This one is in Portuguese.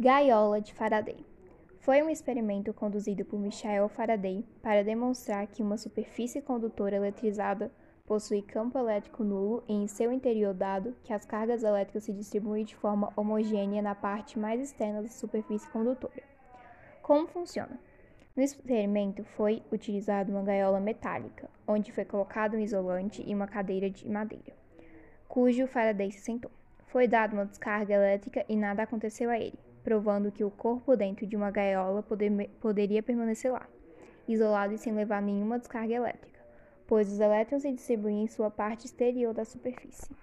Gaiola de Faraday foi um experimento conduzido por Michael Faraday para demonstrar que uma superfície condutora eletrizada possui campo elétrico nulo em seu interior dado que as cargas elétricas se distribuem de forma homogênea na parte mais externa da superfície condutora. Como funciona? No experimento foi utilizada uma gaiola metálica, onde foi colocado um isolante e uma cadeira de madeira, cujo Faraday se sentou. Foi dada uma descarga elétrica e nada aconteceu a ele provando que o corpo dentro de uma gaiola poder, poderia permanecer lá, isolado e sem levar nenhuma descarga elétrica, pois os elétrons se distribuem em sua parte exterior da superfície.